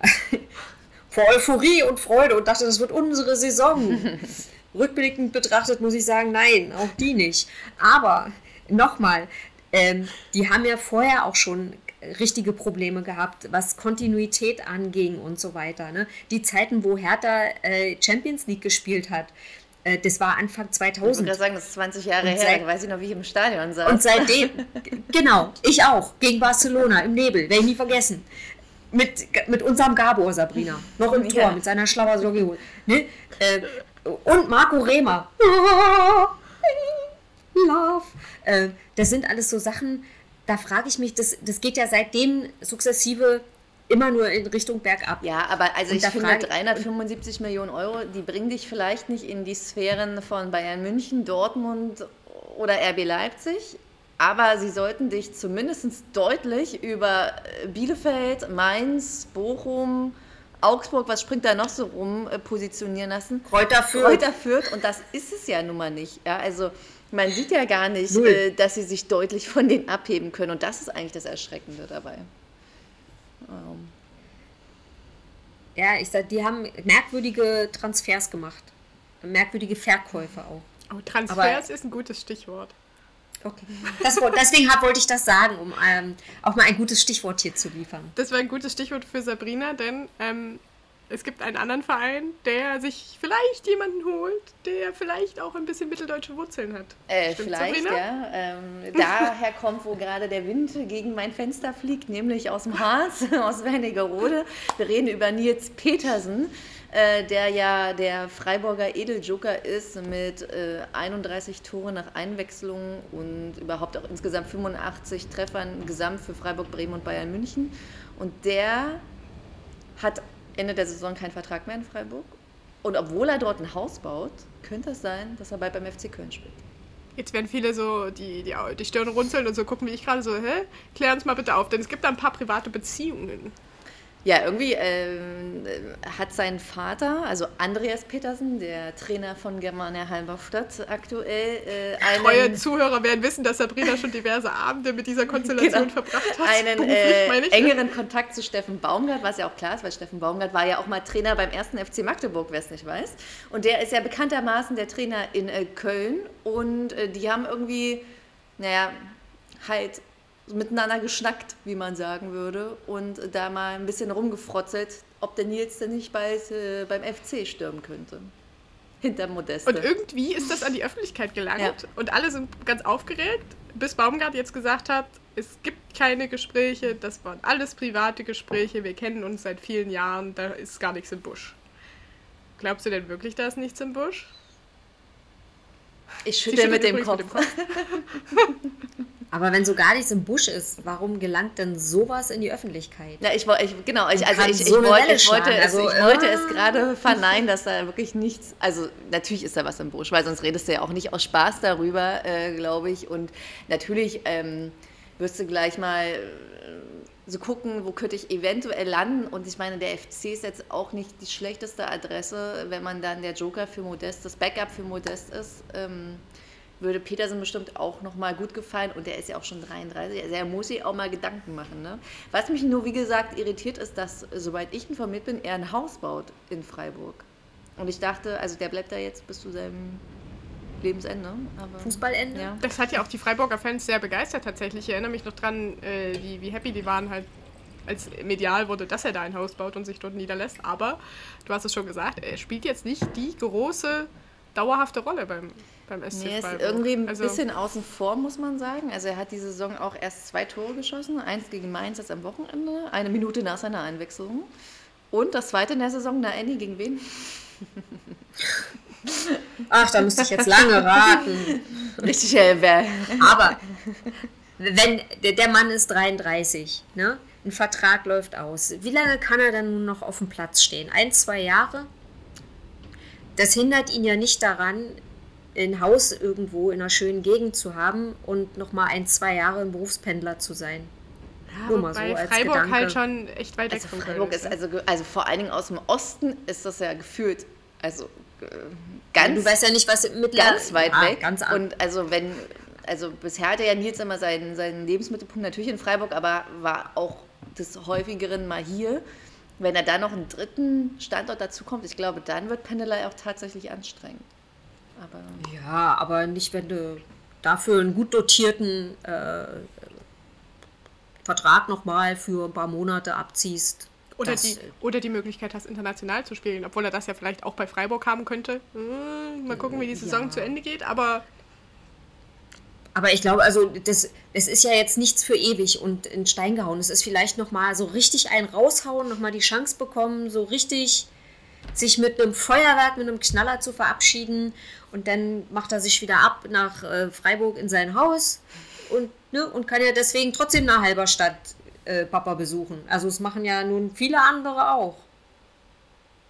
Speaker 4: Vor Euphorie und Freude und dachte, das wird unsere Saison. Rückblickend betrachtet muss ich sagen, nein, auch die nicht. Aber nochmal, ähm, die haben ja vorher auch schon richtige Probleme gehabt, was Kontinuität anging und so weiter. Ne? Die Zeiten, wo Hertha äh, Champions League gespielt hat, äh, das war Anfang
Speaker 5: Ich würde
Speaker 4: 2000.
Speaker 5: sagen, das ist 20 Jahre
Speaker 4: Und
Speaker 5: her,
Speaker 4: seit-
Speaker 5: weiß ich noch, wie ich im Stadion saß.
Speaker 4: Und seitdem, genau, ich auch, gegen Barcelona im Nebel, werde ich nie vergessen. Mit, mit unserem Gabor, Sabrina, noch im Tor,
Speaker 5: Ja.
Speaker 4: mit seiner schlauer Jogging. Ne? Äh, und Marco Rehmer. Love. Äh, das sind alles so Sachen, da frage ich mich, das, das geht ja seitdem sukzessive immer nur in Richtung bergab.
Speaker 5: Ja, aber also
Speaker 4: Und
Speaker 5: ich finde,
Speaker 4: frage-
Speaker 5: 375 Millionen Euro, die bringen dich vielleicht nicht in die Sphären von Bayern München, Dortmund oder RB Leipzig, aber sie sollten dich zumindest deutlich über Bielefeld, Mainz, Bochum, Augsburg, was springt da noch so rum, äh, positionieren lassen.
Speaker 4: Kräuter Fürth.
Speaker 5: Kräuter Fürth und das ist es ja nun mal nicht. Ja, also man sieht ja gar nicht, äh, dass sie sich deutlich von denen abheben können und das ist eigentlich das Erschreckende dabei. Ähm,
Speaker 4: Ja, ich sag, die haben merkwürdige Transfers gemacht. Merkwürdige Verkäufe auch.
Speaker 3: oh, Transfers ist ein gutes Stichwort.
Speaker 4: Okay. Das, deswegen hab, wollte ich das sagen, um ähm, auch mal ein gutes Stichwort hier zu liefern.
Speaker 3: Das war ein gutes Stichwort für Sabrina, denn ähm, es gibt einen anderen Verein, der sich vielleicht jemanden holt, der vielleicht auch ein bisschen mitteldeutsche Wurzeln hat.
Speaker 5: Äh,
Speaker 3: Stimmt,
Speaker 5: vielleicht,
Speaker 3: Sabrina?
Speaker 5: ja. Ähm, daher kommt, wo gerade der Wind gegen mein Fenster fliegt, nämlich aus dem Harz, aus Wernigerode. Wir reden über Nils Petersen, äh, der ja der Freiburger Edeljoker ist mit äh, 31 Tore nach Einwechslung und überhaupt auch insgesamt 85 Treffern gesamt für Freiburg, Bremen und Bayern München. Und der hat Ende der Saison keinen Vertrag mehr in Freiburg. Und obwohl er dort ein Haus baut, könnte es sein, dass er bald beim FC Köln spielt.
Speaker 3: Jetzt werden viele so die, die, die Stirn runzeln und so gucken, wie ich gerade so, hä? Klär uns mal bitte auf, denn es gibt da ein paar private Beziehungen.
Speaker 5: Ja, irgendwie ähm, äh, hat sein Vater, also Andreas Petersen, der Trainer von Germania Halberstadt, aktuell äh, einen,
Speaker 3: Treue Zuhörer werden wissen, dass Sabrina schon diverse Abende mit dieser Konstellation
Speaker 5: Genau.
Speaker 3: verbracht hat.
Speaker 5: einen äh,
Speaker 3: ich.
Speaker 5: engeren Kontakt zu Steffen Baumgart, was ja auch klar ist, weil Steffen Baumgart war ja auch mal Trainer beim ersten FC Magdeburg, wer es nicht weiß. Und der ist ja bekanntermaßen der Trainer in äh, Köln und äh, die haben irgendwie, naja, halt miteinander geschnackt, wie man sagen würde, und da mal ein bisschen rumgefrotzelt, ob der Nils denn nicht bald äh, beim FC stürmen könnte. Hinterm Modeste.
Speaker 3: Und irgendwie ist das an die Öffentlichkeit gelangt
Speaker 5: Ja.
Speaker 3: und alle sind ganz aufgeregt, bis Baumgart jetzt gesagt hat, es gibt keine Gespräche, das waren alles private Gespräche, wir kennen uns seit vielen Jahren, da ist gar nichts im Busch. Glaubst du denn wirklich, da ist nichts im Busch?
Speaker 5: ich schüttel mit
Speaker 3: schüttelt
Speaker 5: dem Kopf.
Speaker 4: Aber wenn so gar nichts im Busch ist, warum gelangt denn sowas in die Öffentlichkeit?
Speaker 5: Ja, ich wollte, ich, genau, ich, also ich,
Speaker 4: so
Speaker 5: wollte, ich wollte es,
Speaker 4: Also,
Speaker 5: ich wollte
Speaker 4: äh.
Speaker 5: es gerade verneinen, dass da wirklich nichts, also natürlich ist da was im Busch, weil sonst redest du ja auch nicht aus Spaß darüber, äh, glaube ich. Und natürlich ähm, wirst du gleich mal äh, so gucken, wo könnte ich eventuell landen. Und ich meine, der FC ist jetzt auch nicht die schlechteste Adresse, wenn man dann der Joker für Modest, das Backup für Modest ist. Ähm, würde Petersen bestimmt auch nochmal gut gefallen und der ist ja auch schon 33, also er muss sich auch mal Gedanken machen. Ne? Was mich nur, wie gesagt, irritiert ist, dass, soweit ich informiert bin, er ein Haus baut in Freiburg. Und ich dachte, also der bleibt da jetzt bis zu seinem Lebensende. Aber,
Speaker 4: Fußballende?
Speaker 5: Ja.
Speaker 3: Das hat ja auch die Freiburger Fans sehr begeistert tatsächlich. Ich erinnere mich noch dran, äh, wie, wie happy die waren halt, als medial wurde, dass er da ein Haus baut und sich dort niederlässt. Aber du hast es schon gesagt, er spielt jetzt nicht die große, dauerhafte Rolle beim, beim SC
Speaker 5: Nee, er ist
Speaker 3: Freiburg.
Speaker 5: irgendwie ein
Speaker 3: Also,
Speaker 5: bisschen außen vor, muss man sagen. Also er hat die Saison auch erst zwei Tore geschossen. Eins gegen Mainz jetzt am Wochenende, eine Minute nach seiner Einwechslung. Und das zweite in der Saison, na Andy, gegen wen?
Speaker 4: Ach, da müsste ich jetzt lange raten.
Speaker 5: Richtig, wer?
Speaker 4: Aber wenn der der Mann ist 33, ne? Ein Vertrag läuft aus. Wie lange kann er dann nun noch auf dem Platz stehen? Ein, zwei Jahre? Das hindert ihn ja nicht daran, ein Haus irgendwo in einer schönen Gegend zu haben und noch mal ein, zwei Jahre ein Berufspendler zu sein.
Speaker 3: ja,
Speaker 4: nur mal so
Speaker 3: Freiburg
Speaker 4: Gedanke.
Speaker 3: halt schon echt weit weg
Speaker 5: Also
Speaker 3: von
Speaker 5: Freiburg ist also, ge- also vor allen Dingen aus dem Osten ist das ja gefühlt, also äh, ganz,
Speaker 4: du weißt ja nicht, was mittlerweile
Speaker 5: ganz weit
Speaker 4: Ah,
Speaker 5: weg.
Speaker 4: Ganz an.
Speaker 5: Und also wenn, also bisher hatte ja Nils immer seinen, seinen Lebensmittelpunkt natürlich in Freiburg, aber war auch des häufigeren mal hier. Wenn er da noch einen dritten Standort dazu kommt, ich glaube, dann wird Pendelei auch tatsächlich anstrengend. Aber
Speaker 4: Ja, aber nicht, wenn du dafür einen gut dotierten äh, Vertrag nochmal für ein paar Monate abziehst.
Speaker 3: Oder
Speaker 4: Das,
Speaker 3: die, oder die Möglichkeit hast, international zu spielen, obwohl er das ja vielleicht auch bei Freiburg haben könnte. Hm, mal gucken, wie die Saison
Speaker 4: Ja.
Speaker 3: zu Ende geht, aber
Speaker 4: Aber ich glaube, also das, das ist ja jetzt nichts für ewig und in Stein gehauen. Es ist vielleicht nochmal so richtig ein raushauen, nochmal die Chance bekommen, so richtig sich mit einem Feuerwerk, mit einem Knaller zu verabschieden. Und dann macht er sich wieder ab nach äh, Freiburg in sein Haus und, ne, und kann ja deswegen trotzdem nach Halberstadt äh, Papa besuchen. Also es machen ja nun viele andere auch,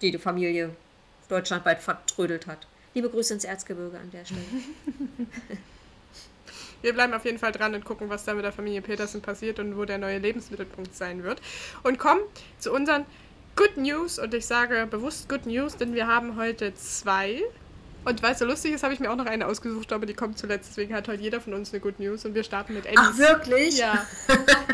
Speaker 4: die die Familie deutschlandweit vertrödelt hat. Liebe Grüße ins Erzgebirge an der Stelle.
Speaker 3: wir bleiben auf jeden Fall dran und gucken, was da mit der Familie Petersen passiert und wo der neue Lebensmittelpunkt sein wird. Und kommen zu unseren Good News. Und ich sage bewusst Good News, denn wir haben heute zwei. Und weil es so lustig ist, habe ich mir auch noch eine ausgesucht, aber die kommt zuletzt. Deswegen hat heute jeder von uns eine Good News. Und wir starten mit Annie.
Speaker 4: Ach, wirklich?
Speaker 3: Ja.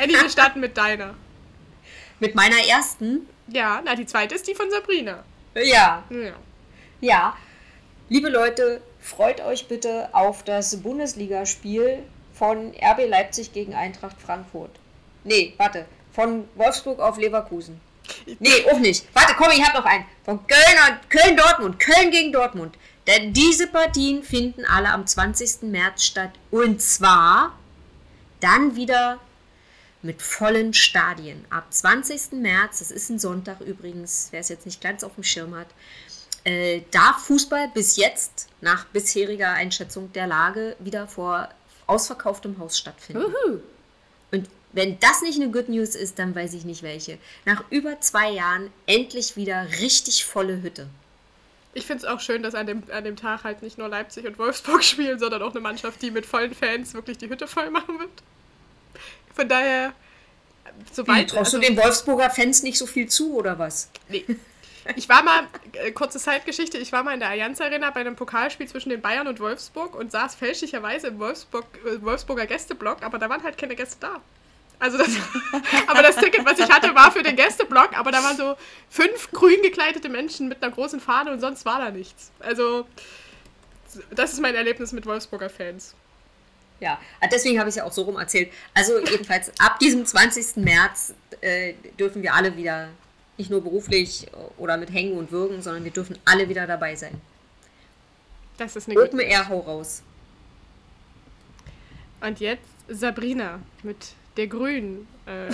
Speaker 3: Annie, wir starten mit deiner.
Speaker 4: Mit meiner ersten?
Speaker 3: Ja, na, die zweite ist die von Sabrina.
Speaker 4: Ja.
Speaker 3: Ja.
Speaker 4: Ja. Liebe Leute, freut euch bitte auf das Bundesligaspiel von RB Leipzig gegen Eintracht Frankfurt. Nee, warte. Von Wolfsburg auf Leverkusen. Nee, auch nicht. Warte, komm, ich hab noch einen. Von Köln und Köln-Dortmund. Köln gegen Dortmund. Denn diese Partien finden alle am 20. März statt. Und zwar dann wieder mit vollen Stadien. Ab 20. März, das ist ein Sonntag übrigens, wer es jetzt nicht ganz auf dem Schirm hat, äh, darf Fußball bis jetzt nach bisheriger Einschätzung der Lage wieder vor ausverkauftem Haus stattfinden. Und wenn das nicht eine Good News ist, dann weiß ich nicht welche. Nach über zwei Jahren endlich wieder richtig volle Hütte.
Speaker 3: Ich finde es auch schön, dass an dem, an dem Tag halt nicht nur Leipzig und Wolfsburg spielen, sondern auch eine Mannschaft, die mit vollen Fans wirklich die Hütte voll machen wird. Von daher, sobald.
Speaker 4: Traust
Speaker 3: also-
Speaker 4: du den Wolfsburger Fans nicht so viel zu oder was?
Speaker 3: Nee. Ich war mal, äh, kurze Zeitgeschichte, ich war mal in der Allianz Arena bei einem Pokalspiel zwischen den Bayern und Wolfsburg und saß fälschlicherweise im Wolfsburg, äh, Wolfsburger Gästeblock, aber da waren halt keine Gäste da. Also das, aber das Ticket, was ich hatte, war für den Gästeblock, aber da waren so fünf grün gekleidete Menschen mit einer großen Fahne und sonst war da nichts. Also das ist mein Erlebnis mit Wolfsburger Fans.
Speaker 4: Ja, ah, deswegen habe ich es ja auch so rum erzählt. Also jedenfalls ab diesem 20. März äh, dürfen wir alle wieder, nicht nur beruflich oder mit Hängen und Würgen, sondern wir dürfen alle wieder dabei sein.
Speaker 3: Das ist eine
Speaker 4: Open. Air, hau raus.
Speaker 3: Und jetzt Sabrina mit der grünen äh,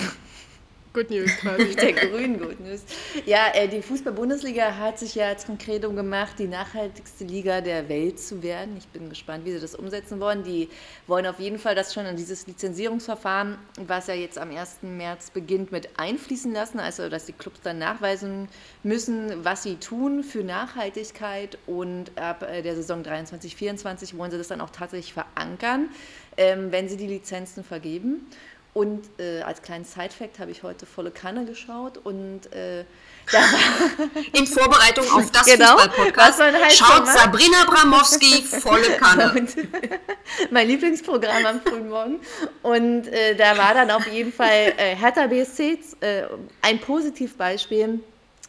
Speaker 3: Good News quasi.
Speaker 5: Der grünen Good News. Ja, äh, die Fußball-Bundesliga hat sich ja als Konkretum gemacht, die nachhaltigste Liga der Welt zu werden. Ich bin gespannt, wie sie das umsetzen wollen. Die wollen auf jeden Fall das schon in dieses Lizenzierungsverfahren, was ja jetzt am 1. März beginnt, mit einfließen lassen. Also, dass die Clubs dann nachweisen müssen, was sie tun für Nachhaltigkeit. Und ab äh, der Saison 23, 24 wollen sie das dann auch tatsächlich verankern, ähm, wenn sie die Lizenzen vergeben. Und äh, als kleinen Side-Fact habe ich heute volle Kanne geschaut und äh, da war
Speaker 4: In Vorbereitung auf das
Speaker 5: Genau,
Speaker 4: Fußball-Podcast
Speaker 5: halt
Speaker 4: schaut. Sabrina Bramowski volle Kanne.
Speaker 5: Und mein Lieblingsprogramm am frühen Morgen. Und äh, da war dann auf jeden Fall äh, Hertha BSC äh, ein Positivbeispiel,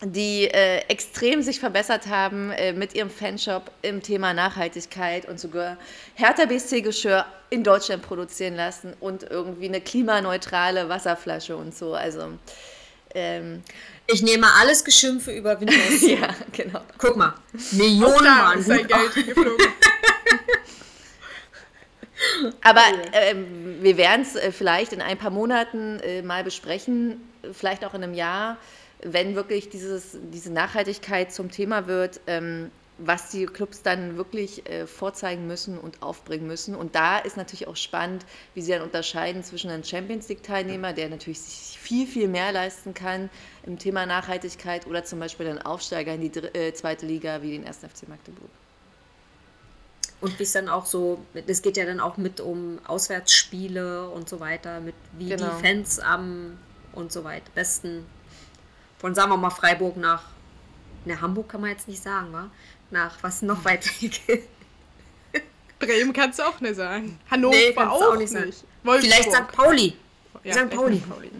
Speaker 5: die äh, extrem sich verbessert haben äh, mit ihrem Fanshop im Thema Nachhaltigkeit und sogar Hertha BSC Geschirr in Deutschland produzieren lassen und irgendwie eine klimaneutrale Wasserflasche und so. Also ähm,
Speaker 4: Ich nehme alles Geschimpfe über Windows.
Speaker 5: ja, genau.
Speaker 4: Guck mal, Millionen
Speaker 3: ist sein Geld geflogen.
Speaker 5: Aber ähm, wir werden es äh, vielleicht in ein paar Monaten äh, mal besprechen, vielleicht auch in einem Jahr, wenn wirklich dieses, diese Nachhaltigkeit zum Thema wird, ähm, was die Clubs dann wirklich äh, vorzeigen müssen und aufbringen müssen. Und da ist natürlich auch spannend, wie sie dann unterscheiden zwischen einem Champions League-Teilnehmer, der natürlich sich viel, viel mehr leisten kann im Thema Nachhaltigkeit, oder zum Beispiel einen Aufsteiger in die dr- äh, zweite Liga wie den 1. FC Magdeburg.
Speaker 4: Und wie es dann auch so, es geht ja dann auch mit um Auswärtsspiele und so weiter, mit wie
Speaker 5: Genau.
Speaker 4: die Fans am und so weiter. Besten von, sagen wir mal, Freiburg nach, ne, Hamburg kann man jetzt nicht sagen, wa? Nach, was noch weit weg?
Speaker 3: Bremen kannst du auch nicht sagen. Hannover
Speaker 4: Nee,
Speaker 3: auch,
Speaker 4: auch nicht.
Speaker 3: Wolfsburg.
Speaker 4: Vielleicht St. Pauli.
Speaker 3: Ja,
Speaker 4: St. Pauli.
Speaker 3: Pauli.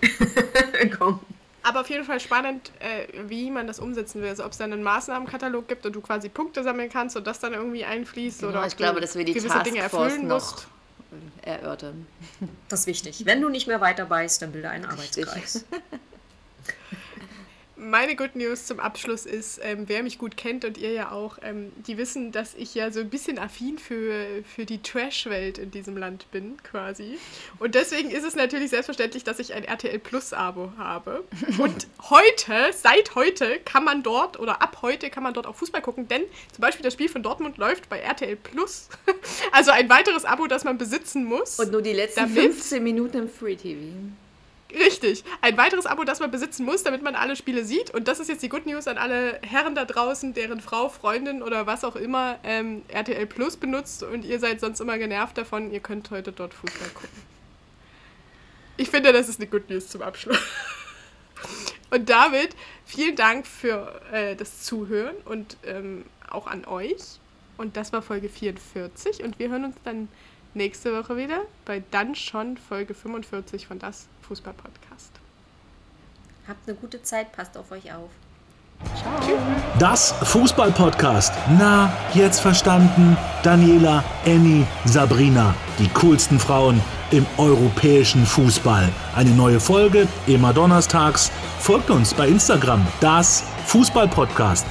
Speaker 4: Komm.
Speaker 3: Aber auf jeden Fall spannend, äh, wie man das umsetzen will. Also ob es dann einen Maßnahmenkatalog gibt und du quasi Punkte sammeln kannst und das dann irgendwie einfließt
Speaker 5: Genau,
Speaker 3: oder ob
Speaker 5: ich glaube, dass wir die
Speaker 3: gewisse Dinge erfüllen
Speaker 5: noch
Speaker 3: musst.
Speaker 5: erörtern.
Speaker 4: Das ist wichtig. Wenn du nicht mehr weiter beißt, dann bilde einen Arbeitskreis.
Speaker 3: Meine Good News zum Abschluss ist, ähm, wer mich gut kennt und ihr ja auch, ähm, die wissen, dass ich ja so ein bisschen affin für, für die Trash-Welt in diesem Land bin, quasi. Und deswegen ist es natürlich selbstverständlich, dass ich ein RTL Plus-Abo habe. Und heute, seit heute, kann man dort oder ab heute kann man dort auch Fußball gucken, denn zum Beispiel das Spiel von Dortmund läuft bei RTL Plus. Also ein weiteres Abo, das man besitzen muss.
Speaker 5: Und nur die letzten
Speaker 3: Damit-
Speaker 5: 15 Minuten im Free TV.
Speaker 3: Richtig. Ein weiteres Abo, das man besitzen muss, damit man alle Spiele sieht. Und das ist jetzt die Good News an alle Herren da draußen, deren Frau, Freundin oder was auch immer ähm, RTL Plus benutzt und ihr seid sonst immer genervt davon. Ihr könnt heute dort Fußball gucken. Ich finde, das ist eine Good News zum Abschluss. Und damit vielen Dank für äh, das Zuhören und ähm, auch an euch. Und das war Folge 44 und wir hören uns dann nächste Woche wieder bei dann schon Folge 45 von Das Fußball Podcast.
Speaker 4: Habt eine gute Zeit, passt auf euch auf.
Speaker 1: Das Fußball-Podcast. Na, jetzt verstanden? Daniela, Annie, Sabrina. Die coolsten Frauen im europäischen Fußball. Eine neue Folge, immer donnerstags. Folgt uns bei Instagram. Das Fußball-Podcast.